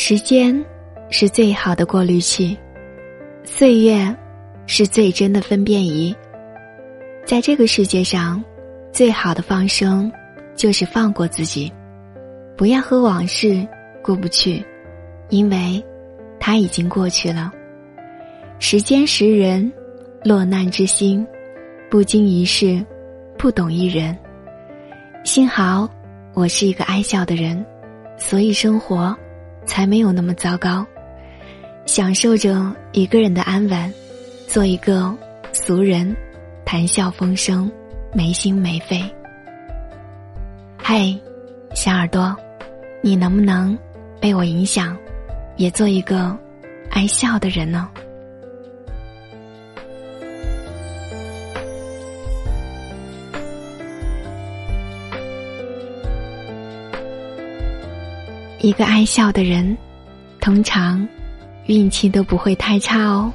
时间是最好的过滤器，岁月是最真的分辨仪。在这个世界上，最好的放生就是放过自己，不要和往事过不去，因为它已经过去了。时间识人，落难之心，不经一事，不懂一人。幸好我是一个爱笑的人，所以生活才没有那么糟糕，享受着一个人的安稳，做一个俗人，谈笑风生，没心没肺。嗨，小耳朵，你能不能被我影响，也做一个爱笑的人呢？一个爱笑的人，通常运气都不会太差哦。